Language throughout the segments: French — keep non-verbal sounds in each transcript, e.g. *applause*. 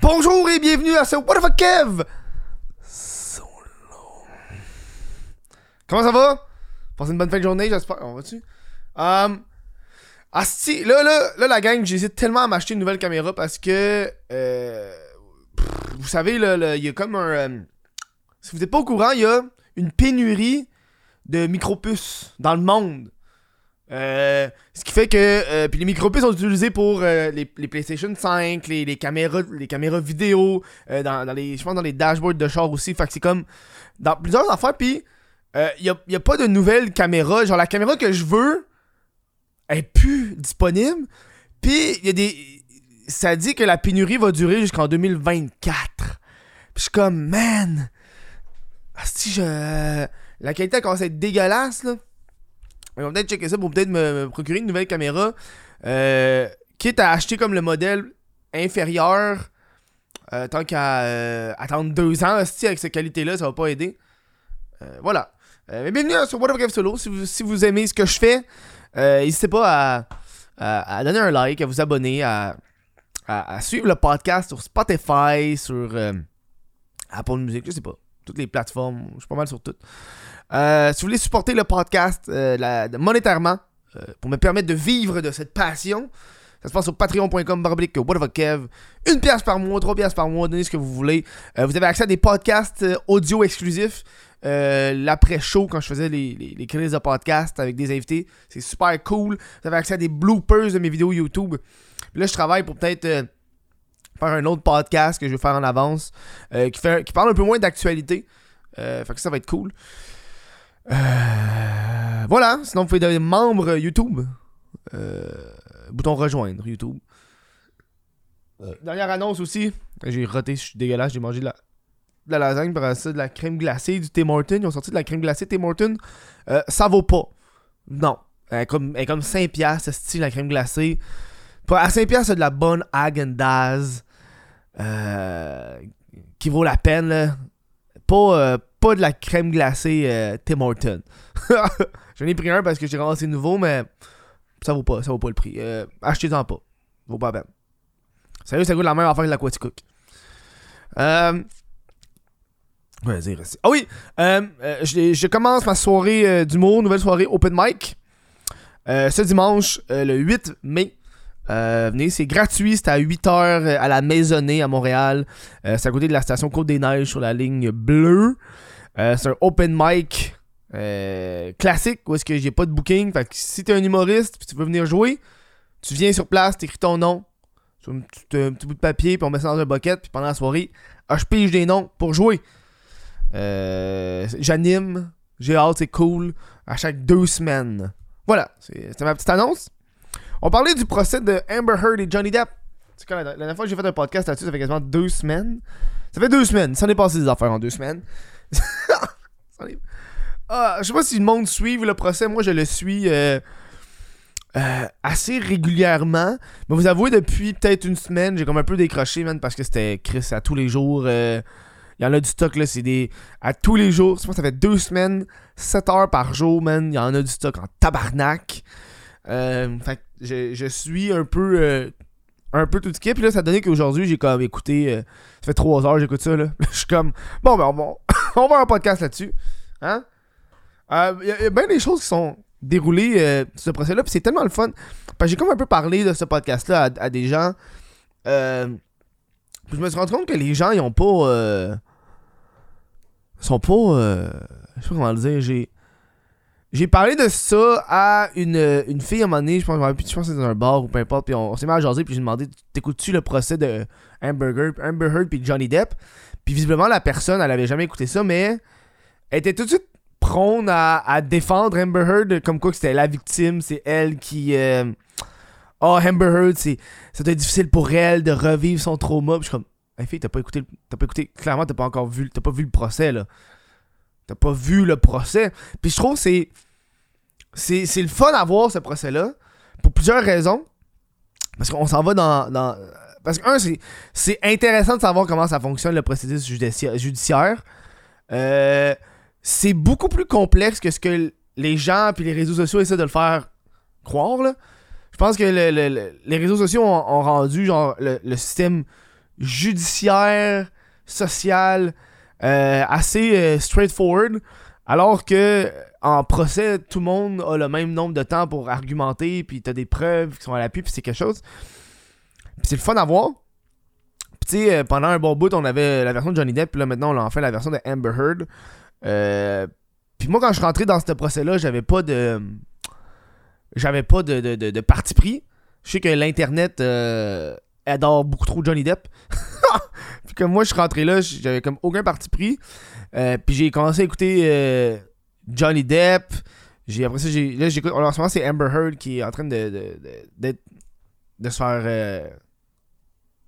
Bonjour et bienvenue à ce What the Kev. Comment ça va? Passez une bonne fin de journée, j'espère. On va-tu? Um, asti, là, là, là, la gang, j'hésite tellement à m'acheter une nouvelle caméra parce que. Euh, vous savez, là, il y a comme un. euh, si vous n'êtes pas au courant, il y a une pénurie de micropuces dans le monde. Euh, ce qui fait que euh, puis les micropuces sont utilisés pour euh, les, les PlayStation 5, les, les caméras les caméras vidéo, dans, dans les je pense dans les dashboards de char aussi, fait que c'est comme dans plusieurs affaires puis il y, a, y a pas de nouvelles caméras, genre la caméra que je veux est plus disponible. Puis il y a des ça dit que la pénurie va durer jusqu'en 2024. Puis je suis comme man si je la qualité commence à être dégueulasse là. On va peut-être checker ça pour peut-être me, procurer une nouvelle caméra. Euh, quitte à acheter comme le modèle inférieur. euh, tant qu'à euh, attendre deux ans hostie, avec cette qualité-là, ça va pas aider. Voilà. Mais bienvenue sur What Up Solo. Si vous, si vous aimez ce que je fais, n'hésitez pas à, à- à donner un like, à vous abonner, à, à- suivre le podcast sur Spotify, sur Apple Music, je sais pas. Toutes les plateformes, je suis pas mal sur toutes. Euh, si vous voulez supporter le podcast euh, monétairement euh, pour me permettre de vivre de cette passion, ça se passe sur patreon.com barblique Kev. Une pièce par mois, trois pièces par mois, donnez ce que vous voulez. Vous avez accès à des podcasts audio exclusifs. L'après-show, quand je faisais les, les, crises de podcast avec des invités, c'est super cool. Vous avez accès à des bloopers de mes vidéos YouTube. Là, je travaille pour peut-être faire un autre podcast que je vais faire en avance qui, qui parle un peu moins d'actualité. Fait que ça va être cool. Euh, voilà, sinon vous pouvez devenir membre YouTube. Euh, bouton rejoindre YouTube. Dernière annonce aussi. J'ai roté, je suis dégueulasse, j'ai mangé de la, de la lasagne, par ça de la crème glacée du Tim Hortons. Ils ont sorti de la crème glacée Tim Hortons. Euh, ça vaut pas. Non. Elle est comme, elle est comme 5 piastres, ce style, la crème glacée. À 5 piastres, c'est de la bonne Häagen-Dazs. Euh, qui vaut la peine, là. Pas, euh, pas de la crème glacée euh, Tim Hortons. *laughs* J'en ai pris un parce que j'ai ramassé nouveau, mais ça vaut pas, ça vaut pas le prix. Euh, Achetez-en pas. Vaut pas la peine. Sérieux, ça goûte la même affaire que la Quaticook. Euh. Dire aussi. Ah oui! Euh, je, commence ma soirée d'humour, nouvelle soirée open mic. Ce dimanche, le 8 mai. Venez, c'est gratuit, c'est à 8h à la Maisonnée à Montréal. C'est à côté de la station Côte-des-Neiges sur la ligne bleue. Euh, c'est un open mic euh, classique où est-ce que j'ai pas de booking. Fait que si t'es un humoriste puis tu veux venir jouer, tu viens sur place, t'écris ton nom sur un petit, un petit bout de papier puis on met ça dans un bucket puis pendant la soirée, ah, je pige des noms pour jouer. Euh, J'anime, j'ai hâte, c'est cool. À chaque deux semaines. Voilà, c'était ma petite annonce. On parlait du procès de Amber Heard et Johnny Depp. La, la dernière fois que j'ai fait un podcast là-dessus, ça fait quasiment deux semaines. Ça fait deux semaines. Ça en est passé des affaires en deux semaines. *laughs* Ah, je sais pas si le monde suit le procès. Moi, je le suis euh, euh, assez régulièrement. Mais vous avouez, depuis peut-être une semaine, j'ai comme un peu décroché, man, parce que c'était Chris à tous les jours. euh, Il y en a du stock, là. C'est des. À tous les jours. Je pense ça fait deux semaines, 7 heures par jour, man. Il y en a du stock en tabarnak. Fait je, je suis un peu. Euh, un peu tout ce qui est. Puis là, ça a donné qu'aujourd'hui, j'ai comme écouté. euh, ça fait 3 heures, j'écoute ça, là. *laughs* Je suis comme. Bon, ben, on *coughs* on va un podcast là-dessus. Hein? Euh, Il il y a bien des choses qui sont déroulées euh, ce procès-là. Puis c'est tellement le fun. Parce que j'ai comme un peu parlé de ce podcast-là à, des gens. Euh, puis je me suis rendu compte que les gens, ils ont pas. euh, sont pas. euh, je sais pas comment le dire. J'ai. J'ai parlé de ça à une, une fille à un moment donné, je pense, je pense que c'était dans un bar ou peu importe, puis on, s'est mis à jaser, puis j'ai demandé T'écoutes-tu le procès de Amber Heard, puis Johnny Depp? Puis visiblement, la personne, elle avait jamais écouté ça, mais elle était tout de suite prône à, défendre Amber Heard, comme quoi que c'était la victime, c'est elle qui. euh, Oh, Amber Heard, c'est, difficile pour elle de revivre son trauma. Puis je suis comme Hey, fille, t'as pas écouté, t'as pas écouté, clairement, t'as pas encore vu, t'as pas vu le procès, là. T'as pas vu le procès. Puis je trouve que c'est. C'est, le fun à voir ce procès-là. Pour plusieurs raisons. Parce qu'on s'en va dans. dans- parce que, un, c'est, intéressant de savoir comment ça fonctionne le processus judici- judiciaire. Euh, c'est beaucoup plus complexe que ce que les gens puis les réseaux sociaux essaient de le faire croire. Là. Je pense que le- le- le- les réseaux sociaux ont, ont rendu genre le, système judiciaire, social, assez euh, straightforward. Alors que en procès, tout le monde a le même nombre de temps pour argumenter, puis t'as des preuves qui sont à l'appui, puis c'est quelque chose. Puis c'est le fun à voir. Puis tu sais, euh, pendant un bon bout, on avait la version de Johnny Depp, puis là maintenant on a enfin la version de Amber Heard. Euh, puis moi, quand je suis rentré dans ce procès-là, j'avais pas de. J'avais pas de, de, de, parti pris. Je sais que l'Internet euh, adore beaucoup trop Johnny Depp. *laughs* puis comme moi, je suis rentré là, j'avais comme aucun parti pris. puis j'ai commencé à écouter Johnny Depp. J'ai, après ça, j'ai, là, j'écoute. En ce moment, c'est Amber Heard qui est en train de, de, de, se faire. Euh,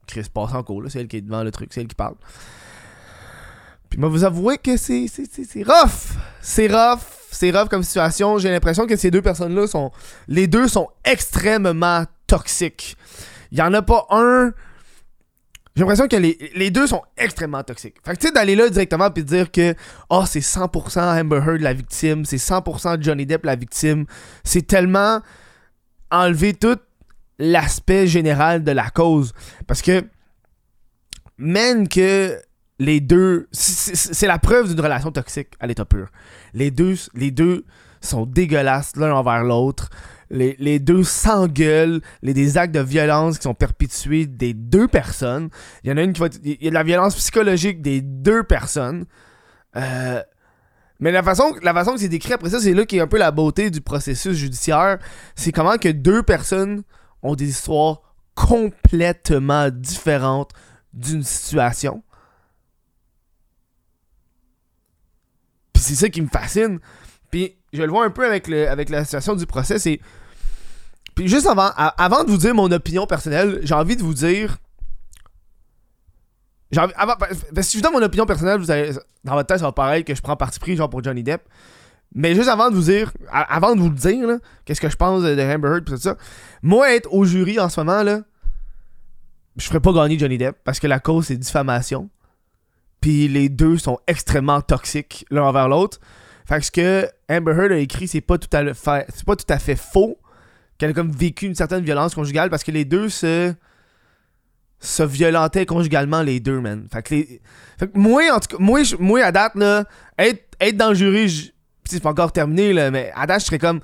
Chris passe en cours, là. C'est elle qui est devant le truc, c'est elle qui parle. Puis, moi, vous avouer que c'est, c'est, c'est, c'est rough. C'est rough. C'est rough comme situation. J'ai l'impression que ces deux personnes-là sont. Les deux sont extrêmement toxiques. Il y en a pas un j'ai l'impression que les, deux sont extrêmement toxiques. Fait que tu sais, d'aller là directement puis de dire que oh, c'est 100% Amber Heard la victime, c'est 100% Johnny Depp la victime, c'est tellement enlever tout l'aspect général de la cause. Parce que, même que les deux. C'est la preuve d'une relation toxique à l'état pur. Les deux, les deux sont dégueulasses l'un envers l'autre les, deux s'engueulent, les, actes de violence qui sont perpétués des deux personnes. Il y en a une qui va Il y a de la violence psychologique des deux personnes. Euh, mais la façon, la que c'est décrit après ça, c'est là qui est un peu la beauté du processus judiciaire. C'est comment que deux personnes ont des histoires complètement différentes d'une situation. Puis c'est ça qui me fascine. Puis je le vois un peu avec, avec la situation du procès, c'est puis juste avant, avant de vous dire mon opinion personnelle, j'ai envie de vous dire. Envie, avant, si je donne mon opinion personnelle, vous dans votre tête, ça va paraître que je prends parti pris genre pour Johnny Depp. Mais juste avant de vous dire, avant de vous le dire, qu'est-ce que je pense de Amber Heard et tout ça, moi être au jury en ce moment là, je ferais pas gagner Johnny Depp parce que la cause c'est diffamation. Puis les deux sont extrêmement toxiques l'un envers l'autre. Fait que ce que Amber Heard a écrit, c'est pas tout à fait, c'est pas tout à fait faux qu'elle a comme vécu une certaine violence conjugale parce que les deux se se violentaient conjugalement les deux, man. Fait que, les... fait que moi, en tout cas, moi, à date, là, être, être dans le jury, c'est pas encore terminé, là, mais à date, je serais comme,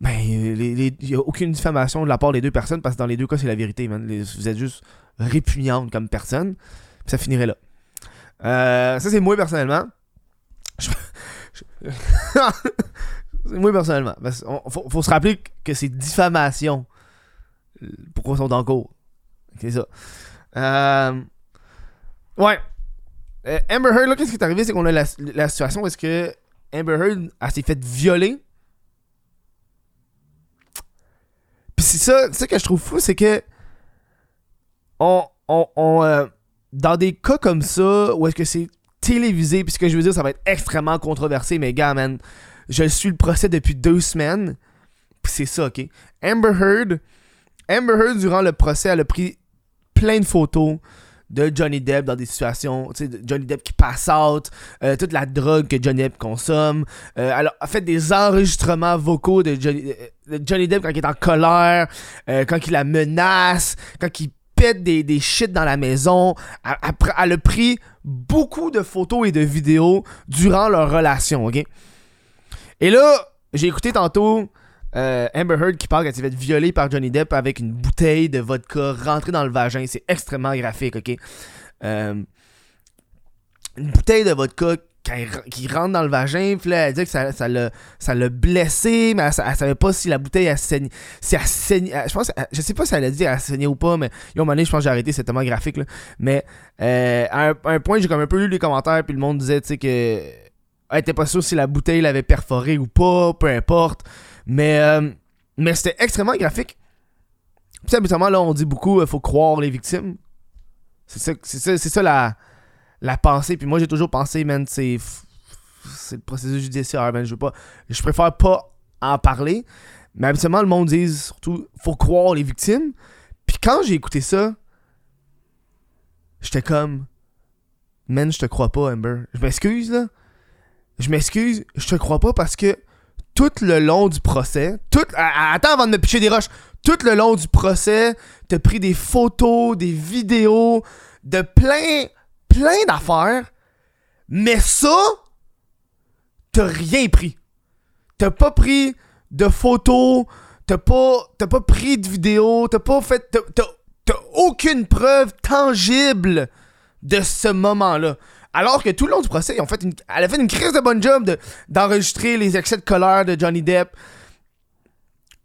ben, il n'y a aucune diffamation de la part des deux personnes parce que dans les deux cas, c'est la vérité, man. vous êtes juste répugnantes comme personne. Puis ça finirait là. Euh, ça, c'est moi personnellement. Moi, personnellement. Faut, se rappeler que c'est diffamation. Pourquoi ils sont en cours. C'est ça. Euh, ouais. Euh, Amber Heard, là, qu'est-ce qui est arrivé? C'est qu'on a la, situation où est-ce que Amber Heard, s'est fait violer. Puis c'est ça, ça que je trouve fou, c'est que on, on, euh, dans des cas comme ça, où est-ce que c'est télévisé, puis ce que je veux dire, ça va être extrêmement controversé, mais gars, man, je suis le procès depuis deux semaines. Puis c'est ça, ok? Amber Heard, Amber Heard, durant le procès, elle a pris plein de photos de Johnny Depp dans des situations, tu sais, Johnny Depp qui passe out, euh, toute la drogue que Johnny Depp consomme. Euh, elle a fait des enregistrements vocaux de Johnny, euh, Depp quand il est en colère, quand il la menace, quand il pète des, des shit dans la maison. Elle, elle a pris beaucoup de photos et de vidéos durant leur relation, ok? Et là, j'ai écouté tantôt euh, Amber Heard qui parle qu'elle s'est fait violer par Johnny Depp avec une bouteille de vodka rentrée dans le vagin. C'est extrêmement graphique, ok? Euh, une bouteille de vodka qui rentre dans le vagin, puis là, elle dit que ça, l'a, ça blessé, mais elle, savait pas si la bouteille a saigné. Si elle. Je pense, je sais pas si elle a dit qu'elle saignait ou pas, mais yo, moment donné, je pense que j'ai arrêté, c'est tellement graphique, là. Mais euh, à, un, point, j'ai comme un peu lu les commentaires, puis le monde disait, que elle était pas sûr si la bouteille l'avait perforé ou pas, peu importe. Mais, euh, mais c'était extrêmement graphique. Puis habituellement, là, on dit beaucoup, il euh, faut croire les victimes. C'est ça, c'est ça, la, la pensée. Puis moi, j'ai toujours pensé, man, c'est, c'est le processus judiciaire, man. Je veux pas, je préfère pas en parler. Mais habituellement, le monde dit surtout, faut croire les victimes. Puis quand j'ai écouté ça, j'étais comme, man, je te crois pas, Amber. Je m'excuse, là je m'excuse, je te crois pas parce que tout le long du procès, tout, attends avant de me picher des roches, tout le long du procès, t'as pris des photos, des vidéos de plein, plein d'affaires, mais ça, t'as rien pris. T'as pas pris de photos, t'as pas, pas pris de vidéos, t'as pas fait, t'as aucune preuve tangible de ce moment-là. Alors que tout le long du procès, ils ont fait une, elle a fait une crise de bonne job de- d'enregistrer les excès de colère de Johnny Depp.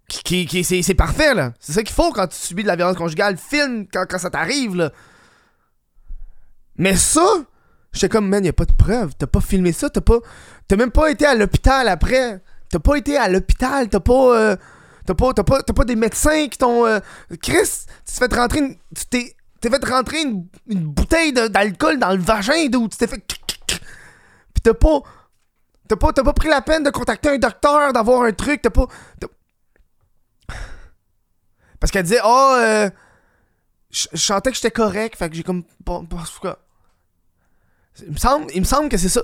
Qui, qui- c'est, parfait, là. C'est ça qu'il faut quand tu subis de la violence conjugale. Filme quand, quand ça t'arrive, là. Mais ça, j'étais comme, man, y a pas de preuve. T'as pas filmé ça, t'as pas. T'as même pas été à l'hôpital après. T'as pas été à l'hôpital, t'as pas. euh, t'as pas, pas, pas des médecins qui t'ont. euh, Chris, tu t'es fait rentrer une. Tu t'es. T'es fait rentrer une, bouteille d'alcool dans le vagin, d'où tu t'es fait. Pis t'as pas. T'as pas, t'as pas pris la peine de contacter un docteur, d'avoir un truc, t'as pas. Parce qu'elle disait, oh, je sentais que j'étais correct, fait que j'ai comme. Il me semble, il me semble que c'est ça.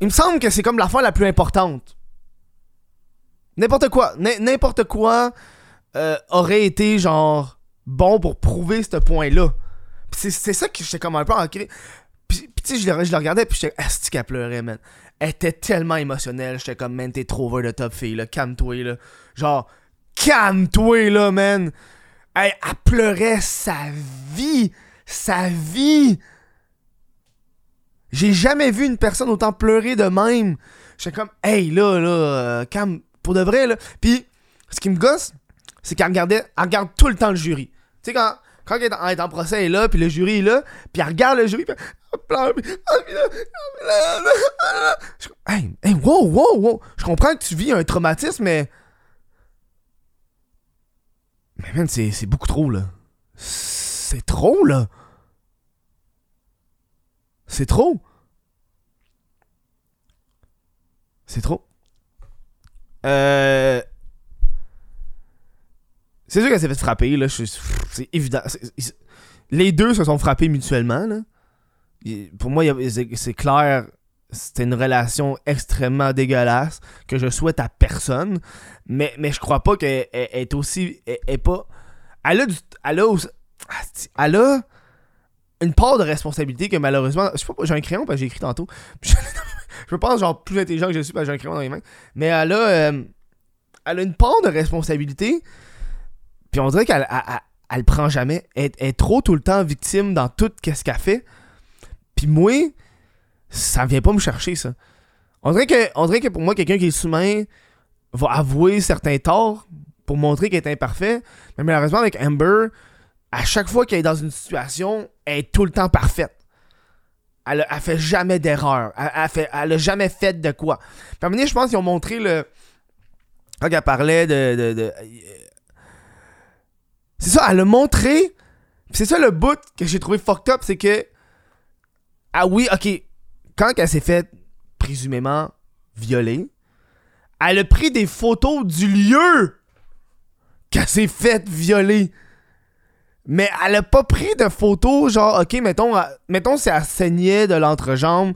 Il me semble que c'est comme l'affaire la plus importante. N'importe quoi, n'importe quoi euh, aurait été genre bon pour prouver ce point-là. C'est ça que j'étais comme un peu ancré. Puis, puis tu sais, je le regardais, puis j'étais asti qu'elle pleurait, man. Elle était tellement émotionnelle, j'étais comme, man, t'es trop over the top, fille, là, calme-toi, là. Genre, calme-toi, là, man. Elle, elle pleurait sa vie, sa vie. J'ai jamais vu une personne autant pleurer de même. J'étais comme, hey, là, là, euh, calme, pour de vrai, là. Puis, ce qui me gosse, c'est qu'elle regardait, elle regarde tout le temps le jury. Tu sais, quand, quand elle est, en, procès, elle est là, puis le jury est là, puis elle regarde le jury, puis elle pleure, puis. Je hey, hey, wow, wow, wow. Je comprends que tu vis un traumatisme, mais. Mais man, c'est beaucoup trop, là. C'est trop, là. C'est trop. C'est trop. Euh. C'est sûr qu'elle s'est fait frapper, là. C'est évident. Les deux se sont frappés mutuellement, là. Pour moi, c'est clair. C'était une relation extrêmement dégueulasse que je souhaite à personne. Mais, mais je crois pas qu'elle elle- elle est aussi. Elle, pas. Elle a du. Elle a Elle a une part de responsabilité que malheureusement. Je sais pas, j'ai un crayon parce que j'ai écrit tantôt. *laughs* Je, je me pense genre plus intelligent que je suis parce que j'ai un crayon dans les mains. Mais elle a. euh, elle a une part de responsabilité. Puis on dirait qu'elle elle, elle- elle le prend jamais. Elle, est trop tout le temps victime dans tout ce qu'elle fait. Puis moi, ça vient pas me chercher, ça. On dirait que, on dirait que pour moi, quelqu'un qui est humain va avouer certains torts pour montrer qu'il est imparfait. Mais malheureusement, avec Amber, à chaque fois qu'elle est dans une situation, elle est tout le temps parfaite. Elle, elle fait jamais d'erreur. Elle, elle a jamais fait de quoi. Puis à je pense qu'ils ont montré le. Quand elle parlait de- C'est ça, elle a montré. C'est ça le bout que j'ai trouvé fucked up, c'est que. Ah oui, ok. Quand elle s'est fait présumément violer, elle a pris des photos du lieu qu'elle s'est fait violer. Mais elle a pas pris de photos, genre, ok, mettons, mettons si elle saignait de l'entrejambe,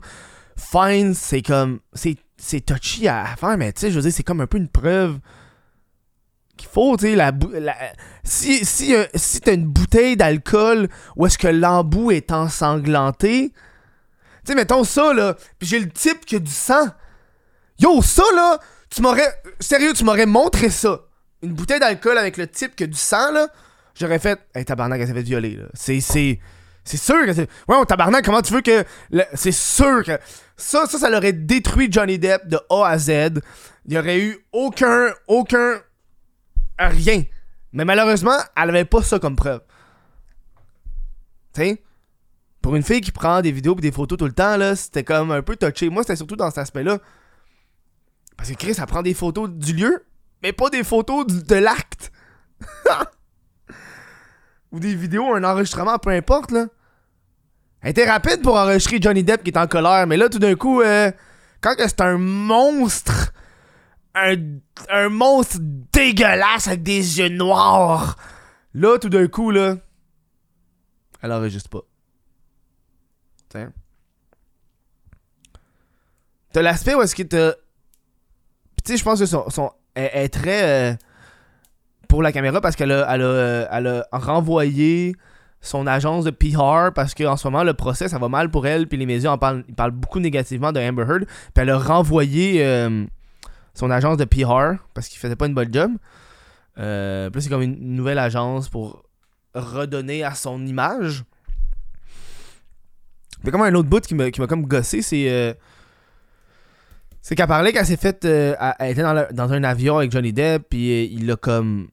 fine, c'est comme, c'est, touchy à faire, mais tu sais, je veux dire, c'est comme un peu une preuve qu'il faut, tu sais, la, la- si, si, euh, si t'as une bouteille d'alcool où est-ce que l'embout est ensanglanté, tu sais, mettons ça, là, puis j'ai le type qui a du sang. Yo, ça, là, tu m'aurais, sérieux, tu m'aurais montré ça. Une bouteille d'alcool avec le type qui a du sang, là, j'aurais fait, hey, tabarnak, elle s'est fait violer, là. C'est, c'est, c'est sûr que c'est. Ouais, tabarnak, comment tu veux que. C'est sûr que. Ça, ça, ça l'aurait détruit Johnny Depp de A à Z. Il y aurait eu aucun. Aucun. Rien. Mais malheureusement, elle avait pas ça comme preuve. Tu sais? Pour une fille qui prend des vidéos et des photos tout le temps, là, c'était comme un peu touché. Moi, c'était surtout dans cet aspect-là. Parce que Chris, elle prend des photos du lieu, mais pas des photos de l'acte. *laughs* Ou des vidéos, un enregistrement, peu importe, là. Elle était rapide pour enregistrer Johnny Depp qui est en colère, mais là, tout d'un coup, euh, quand c'est un monstre, un, monstre dégueulasse avec des yeux noirs, là, tout d'un coup, là, elle enregistre pas. Tiens. T'as l'aspect où est-ce que t'as. Tu sais, je pense que son, elle est très. euh, pour la caméra parce qu'elle a, elle a, euh, elle a renvoyé son agence de PR parce qu'en ce moment, le procès, ça va mal pour elle. Puis les médias en parlent, ils parlent beaucoup négativement de Amber Heard. Puis elle a renvoyé euh, son agence de PR parce qu'il faisait pas une bonne job. Euh, puis c'est comme une nouvelle agence pour redonner à son image. Mais comme un autre bout qui m'a comme gossé, c'est. Euh, c'est qu'elle parlait qu'elle s'est faite. elle était dans, dans, un avion avec Johnny Depp, puis il l'a comme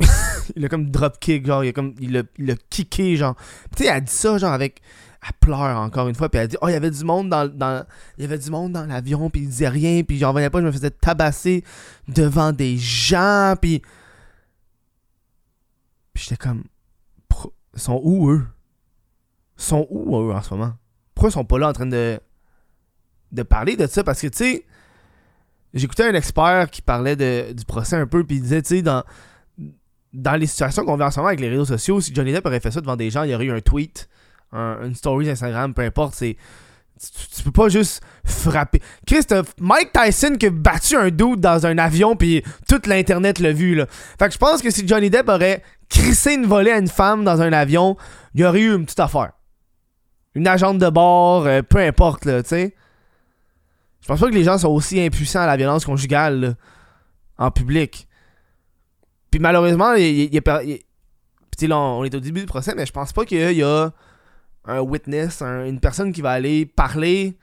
*laughs* il a comme dropkick, genre, il a comme, il a, il a kické, genre. Tu sais, elle dit ça, genre, avec, elle pleure encore une fois, puis elle dit, oh, il y avait du monde dans, dans il y avait du monde dans l'avion, puis il disait rien, puis j'en revenais pas, je me faisais tabasser devant des gens, puis. Puis j'étais comme, ils sont où eux? Ils sont où eux en ce moment? Pourquoi ils sont pas là en train de, de parler de ça? Parce que, tu sais, j'écoutais un expert qui parlait de, du procès un peu, puis il disait, tu sais, dans dans les situations qu'on vit en ce moment avec les réseaux sociaux, si Johnny Depp aurait fait ça devant des gens, il y aurait eu un tweet, une story Instagram, peu importe, c'est. Tu, peux pas juste frapper. Christophe, Mike Tyson qui a battu un dude dans un avion, puis toute l'internet l'a vu, là. Fait que je pense que si Johnny Depp aurait crissé une volée à une femme dans un avion, il y aurait eu une petite affaire. Une agente de bord, euh, peu importe, là, tu sais. Je pense pas que les gens sont aussi impuissants à la violence conjugale, là, en public. Puis malheureusement, il, là, on est au début du procès, mais je pense pas qu'il y a un witness, une personne qui va aller parler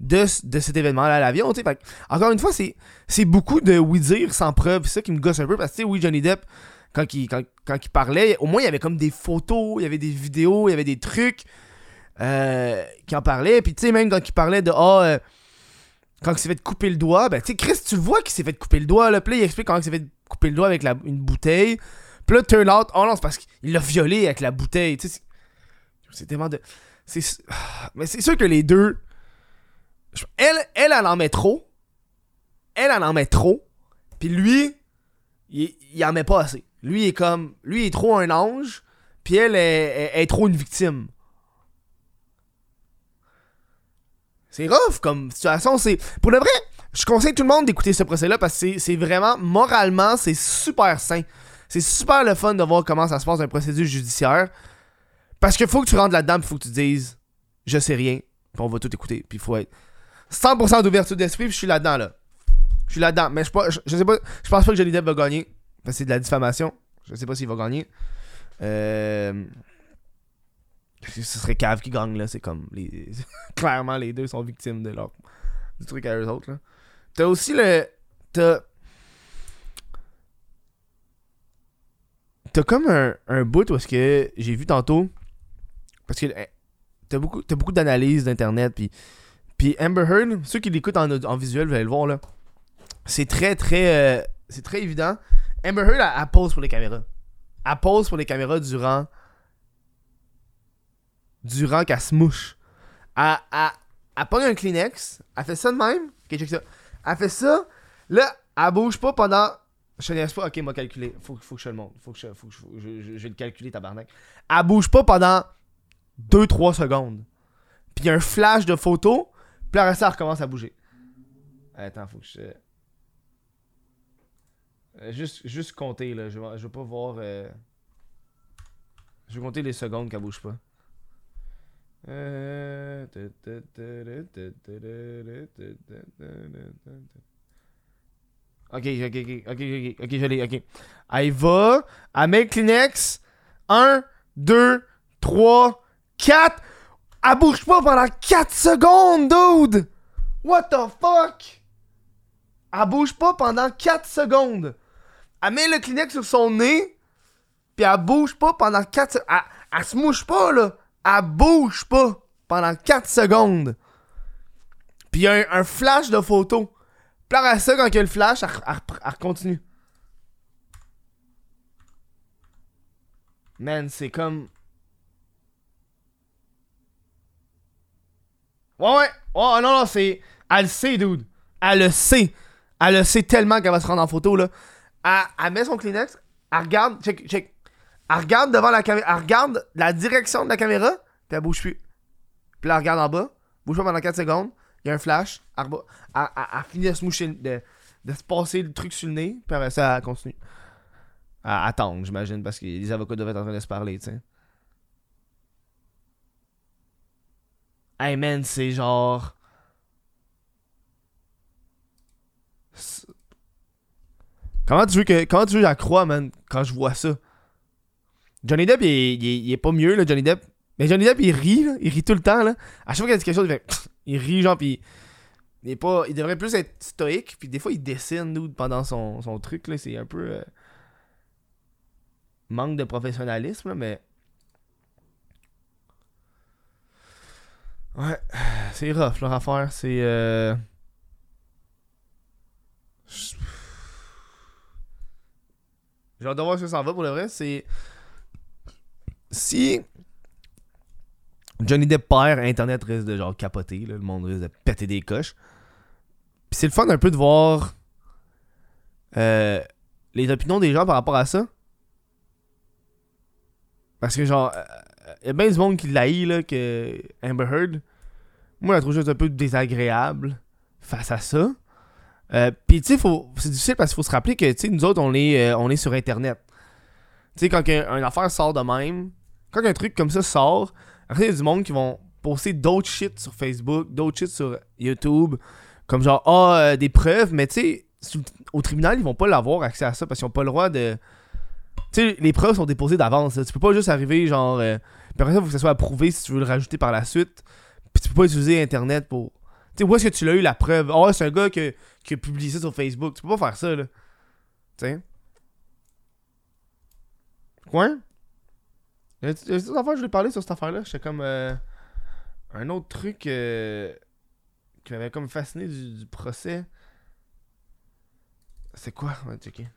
de, de cet événement-là à l'avion. Encore une fois, c'est beaucoup de oui dire sans preuve. C'est ça qui me gosse un peu parce que, oui, Johnny Depp, quand il, quand, il parlait, au moins il y avait comme des photos, il y avait des vidéos, il y avait des trucs euh, qui en parlaient. Puis tu sais, même quand il parlait de Ah, euh, quand il s'est fait couper le doigt, ben tu sais, Chris, tu le vois qu'il s'est fait couper le doigt. Là, puis il explique comment il s'est fait couper le doigt avec une bouteille. Puis là, turn out, oh non, c'est parce qu'il l'a violé avec la bouteille. Tu sais, c'est tellement de. *sighs* Mais c'est sûr que les deux. Elle, elle, en met trop. Elle, elle en met trop. Puis lui, il, il en met pas assez. Lui, est comme. Lui, est trop un ange. Puis elle est, trop une victime. C'est rough comme situation. C'est. Pour le vrai, je conseille tout le monde d'écouter ce procès-là parce que c'est vraiment, moralement, c'est super sain. C'est super le fun de voir comment ça se passe dans un procédure judiciaire. Parce qu'il faut que tu rentres là-dedans, faut que tu dises je sais rien, puis on va tout écouter. Puis il faut être 100% d'ouverture d'esprit, puis je suis là-dedans là. Je suis là-dedans, mais je, je, sais pas, je pense pas que Johnny Depp va gagner parce que c'est de la diffamation. Je sais pas s'il va gagner. Euh ce serait Cave qui gagne là, c'est comme *laughs* clairement les deux sont victimes de leur du truc à eux autres là. T'as aussi le. T'as. T'as comme un, un bout où est-ce que j'ai vu tantôt. Parce que eh, t'as beaucoup, as beaucoup d'analyses d'internet. Puis, puis Amber Heard, ceux qui l'écoutent en, en, visuel, vous allez le voir là. C'est très très. Euh, c'est très évident. Amber Heard, elle, pose pour les caméras. Elle pose pour les caméras durant. Durant qu'elle se mouche. Elle, elle, elle, un Kleenex. Elle fait ça de même. Ok, check ça. Elle fait ça. Là, elle bouge pas pendant. Je ne pas. Ok, m'a calculé. Faut, faut que je le montre. Faut que je, faut que je, je, vais le calculer, tabarnak. Elle bouge pas pendant 2-3 secondes. Puis il y un flash de photo. Puis après ça, recommence à bouger. Attends, faut que je. Euh, juste, juste compter, là. Je, je veux pas voir. Euh... Je vais compter les secondes qu'elle bouge pas. Euh... Ok, ok, ok, ok, ok, ok, je l'ai, ok. Elle va, elle Kleenex. 1, 2, 3, 4. Elle bouge pas pendant 4 secondes, dude! What the fuck? Elle bouge pas pendant 4 secondes. Elle met le Kleenex sur son nez, puis elle bouge pas pendant 4 secondes. Elle, elle se mouche pas, là elle bouge pas pendant 4 secondes. Puis il y a un, flash de photo. Puis à ça, quand il y a le flash, elle, continue. Man, c'est comme. Ouais, ouais. Oh non, non, c'est. Elle le sait, dude. Elle le sait. Elle le sait tellement qu'elle va se rendre en photo, là. Elle, elle met son Kleenex. Elle regarde. Check, check. Elle regarde devant la caméra. Elle regarde la direction de la caméra. Puis elle bouge plus. Puis elle regarde en bas. Bouge pas pendant 4 secondes. Il y a un flash. Elle, elle, elle, finit de se moucher. De, de, se passer le truc sur le nez. Puis après ça, elle continue. À attendre, j'imagine. Parce que les avocats doivent être en train de se parler, tu sais. Hey man, c'est genre. Comment tu veux que. Comment tu veux la crois, man, quand je vois ça? Johnny Depp, il est, il est, pas mieux, là, Johnny Depp. Mais Johnny Depp, il rit, là. Il rit tout le temps, là. À chaque fois qu'il dit quelque chose, il fait. *sniffs* Il rit, genre, pis. Il, est pas, il devrait plus être stoïque, puis des fois, il dessine, nous, pendant son, son truc, là. C'est un peu. Euh, manque de professionnalisme, là, mais. Ouais, *sighs* c'est rough leur affaire. C'est. Euh... J'ai hâte de voir ce que ça va pour le vrai. C'est. Si. Johnny Depp perd, Internet risque de genre capoter. le monde risque de péter des coches. Puis c'est le fun un peu de voir. Euh, les opinions des gens par rapport à ça. Parce que genre. Il y a bien du monde qui l'haït, là, que Amber Heard. Moi, je la trouve juste un peu désagréable face à ça. Euh, Puis, tu sais, c'est difficile parce qu'il faut se rappeler que, tu sais, nous autres, on est, euh, on est sur Internet. Tu sais, quand une affaire sort de même, quand un truc comme ça sort, après, il y a du monde qui vont poster d'autres shit sur Facebook, d'autres shit sur YouTube, comme genre, ah, euh, des preuves, mais tu sais, au tribunal, ils vont pas l'avoir accès à ça parce qu'ils ont pas le droit de. Tu sais, les preuves sont déposées d'avance. Tu peux pas juste arriver, genre. Il faut que ça soit approuvé si tu veux le rajouter par la suite. Puis tu peux pas utiliser Internet pour. Tu sais, où est-ce que tu l'as eu la preuve? Oh, c'est un gars qui a publié ça sur Facebook. Tu peux pas faire ça, là. Tu sais? Quoi? Il y a des affaires, je voulais parler sur cette affaire-là? J'étais comme. Euh, un autre truc euh, qui m'avait comme fasciné du, procès. C'est quoi? On va checker.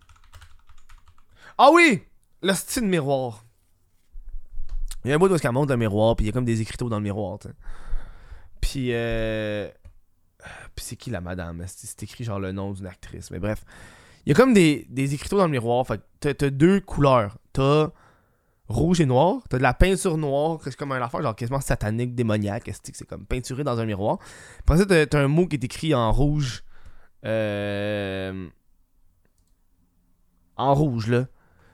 Ah oui Le style miroir. Il y a un bout où elle monte un miroir, puis il y a comme des écriteaux dans le miroir, tu Puis, euh... Puis c'est qui la madame? C'est écrit genre le nom d'une actrice, mais bref. Il y a comme des, des écriteaux dans le miroir, fait t'as, t'as deux couleurs. T'as rouge et noir, t'as de la peinture noire, c'est comme un affaire genre quasiment satanique, démoniaque, c'est comme peinturé dans un miroir. Après t'as, un mot qui est écrit en rouge. Euh... En rouge, là.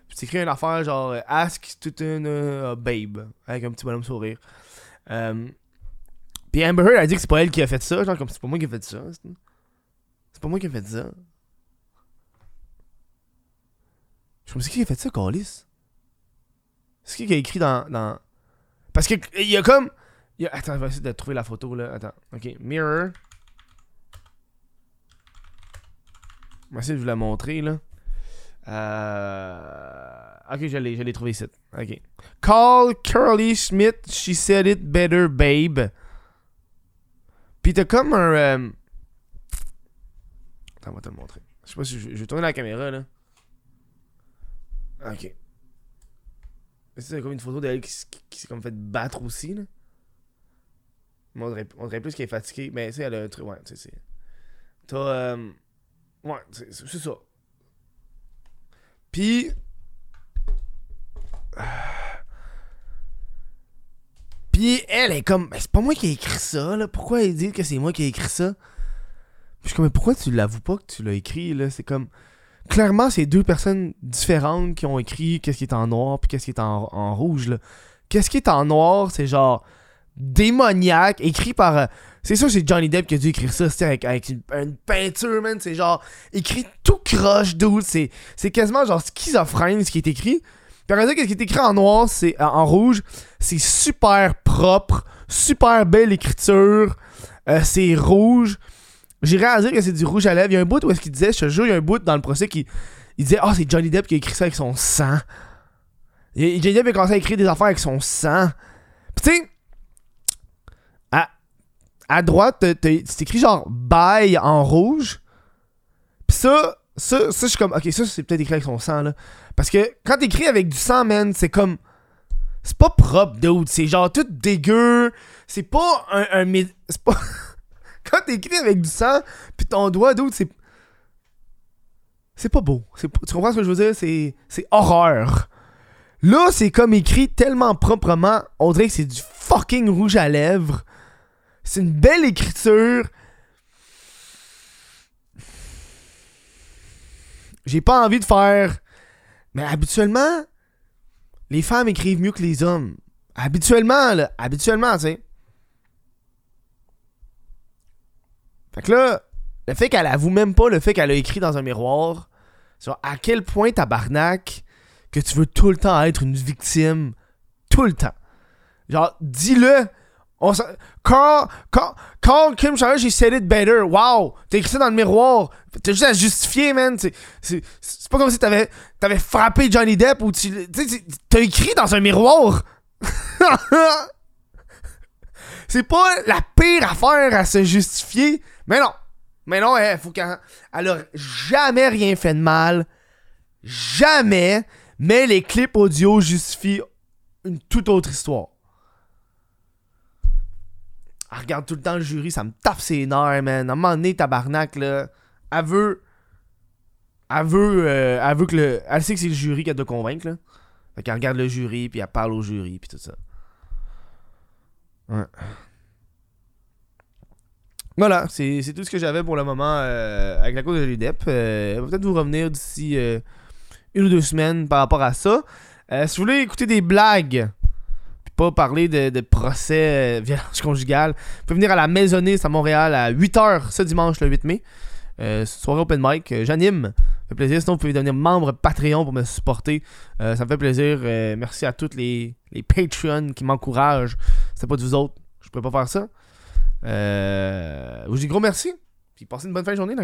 Puis c'est écrit une affaire genre euh, Ask to turn a babe avec un petit bonhomme sourire. Euh, puis Amber Heard a dit que c'est pas elle qui a fait ça, genre comme c'est pas moi qui ai fait ça. C'est pas moi qui ai fait ça. Je me suis dit qui a fait ça, Carlis? C'est qui qui a écrit dans. dans... Parce que il y a comme. Attends, je vais essayer de trouver la photo là. Attends. Ok. Mirror. Je vais essayer de vous la montrer là. Euh... Ok, je l'ai, je l'ai trouvé ici. Ok. Call Curly Smith, she said it better, babe. Pis t'as comme un. Euh... Attends, on va te le montrer. Je sais pas si je, vais tourner la caméra là. Ok. C'est comme une photo d'elle qui, s'est comme fait battre aussi là? on dirait, on dirait plus qu'elle est fatiguée. Mais tu sais, elle a un truc. Ouais, tu sais, c'est. T'as. Euh... Ouais, c'est ça. Puis. Puis elle est comme. C'est pas moi qui ai écrit ça, là. Pourquoi elle dit que c'est moi qui ai écrit ça? Je suis comme, mais pourquoi tu l'avoues pas que tu l'as écrit, là? C'est comme. Clairement, c'est deux personnes différentes qui ont écrit qu'est-ce qui est en noir puis qu'est-ce qui est en, rouge, là. Qu'est-ce qui est en noir, c'est genre démoniaque, écrit par. C'est sûr, c'est Johnny Depp qui a dû écrire ça, avec, avec une, peinture, man. C'est genre écrit tout croche, dude. C'est, c'est quasiment genre schizophrène ce qui est écrit. Puis après ça, qu'est-ce qui est écrit en noir, c'est euh, en rouge, c'est super propre, super belle écriture. Euh, c'est rouge. J'ai réalisé que c'est du rouge à lèvres. Il y a un bout où est-ce qu'il disait, je te jure, il y a un bout dans le procès qui disait, ah, oh, c'est Johnny Depp qui a écrit ça avec son sang. Johnny Depp a commencé à écrire des affaires avec son sang. Puis tu sais, à droite, c'est écrit genre bye en rouge. Pis ça, ça, ça, je suis comme, ok, ça, c'est peut-être écrit avec son sang, là. Parce que quand t'écris avec du sang, man, c'est comme. C'est pas propre, dude. C'est genre tout dégueu. C'est pas un. un c'est pas. *laughs* quand t'écris avec du sang, pis ton doigt, dude, c'est. C'est pas beau. Tu comprends ce que je veux dire? C'est horreur. Là, c'est comme écrit tellement proprement. On dirait que c'est du fucking rouge à lèvres. C'est une belle écriture. J'ai pas envie de faire. Mais habituellement, les femmes écrivent mieux que les hommes. Habituellement, là. Habituellement, tu sais. Fait que là, le fait qu'elle avoue même pas le fait qu'elle a écrit dans un miroir, sur à quel point tabarnak que tu veux tout le temps être une victime. Tout le temps. Genre, dis-le. On quand Kim Charlotte, j'ai said it better. Wow! T'as écrit ça dans le miroir. T'as juste à justifier, man. C'est pas comme si t'avais avais frappé Johnny Depp ou tu. T'as écrit dans un miroir. *laughs* c'est pas la pire affaire à se justifier. Mais non. Mais non, elle, faut qu'elle. Elle jamais rien fait de mal. Jamais. Mais les clips audio justifient une toute autre histoire. Elle regarde tout le temps le jury, ça me tape ses nerfs, man. À un moment donné, tabarnak, là. Elle veut. Elle veut. Euh, elle veut que le. Elle sait que c'est le jury qui a de convaincre, là. Fait qu'elle regarde le jury, puis elle parle au jury, puis tout ça. Ouais. Voilà, c'est tout ce que j'avais pour le moment euh, avec la cause de l'UDEP. Euh, peut-être vous revenir d'ici une ou deux semaines par rapport à ça. si vous voulez écouter des blagues pas parler de, procès euh, violence conjugale. Vous pouvez venir à la Maisonniste à Montréal à 8h ce dimanche, le 8 mai. Euh, soirée open mic, euh, j'anime. Ça fait plaisir. Sinon, vous pouvez devenir membre Patreon pour me supporter. ça me fait plaisir. merci à tous les, les Patreons qui m'encouragent. C'est pas de vous autres, je pourrais pas faire ça. je vous dis gros merci. Puis passez une bonne fin de journée,